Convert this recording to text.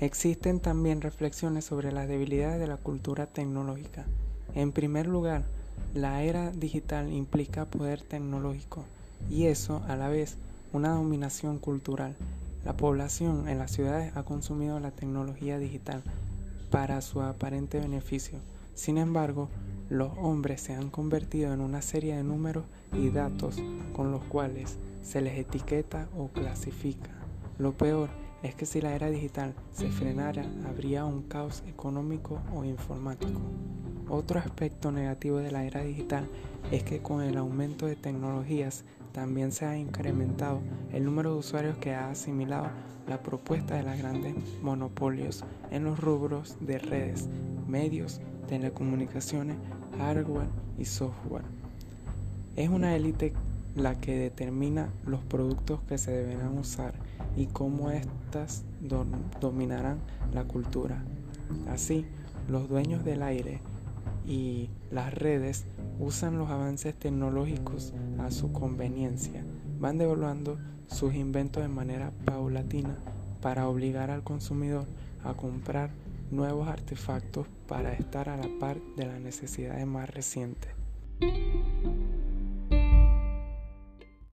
Existen también reflexiones sobre las debilidades de la cultura tecnológica. En primer lugar, la era digital implica poder tecnológico y eso a la vez una dominación cultural. La población en las ciudades ha consumido la tecnología digital para su aparente beneficio. Sin embargo, los hombres se han convertido en una serie de números y datos con los cuales se les etiqueta o clasifica. Lo peor es que si la era digital se frenara, habría un caos económico o informático. Otro aspecto negativo de la era digital es que con el aumento de tecnologías también se ha incrementado el número de usuarios que ha asimilado la propuesta de los grandes monopolios en los rubros de redes, medios, telecomunicaciones, hardware y software. Es una élite la que determina los productos que se deberán usar y cómo éstas dominarán la cultura. Así, los dueños del aire y las redes usan los avances tecnológicos a su conveniencia, van devaluando sus inventos de manera paulatina para obligar al consumidor a comprar nuevos artefactos para estar a la par de las necesidades más recientes.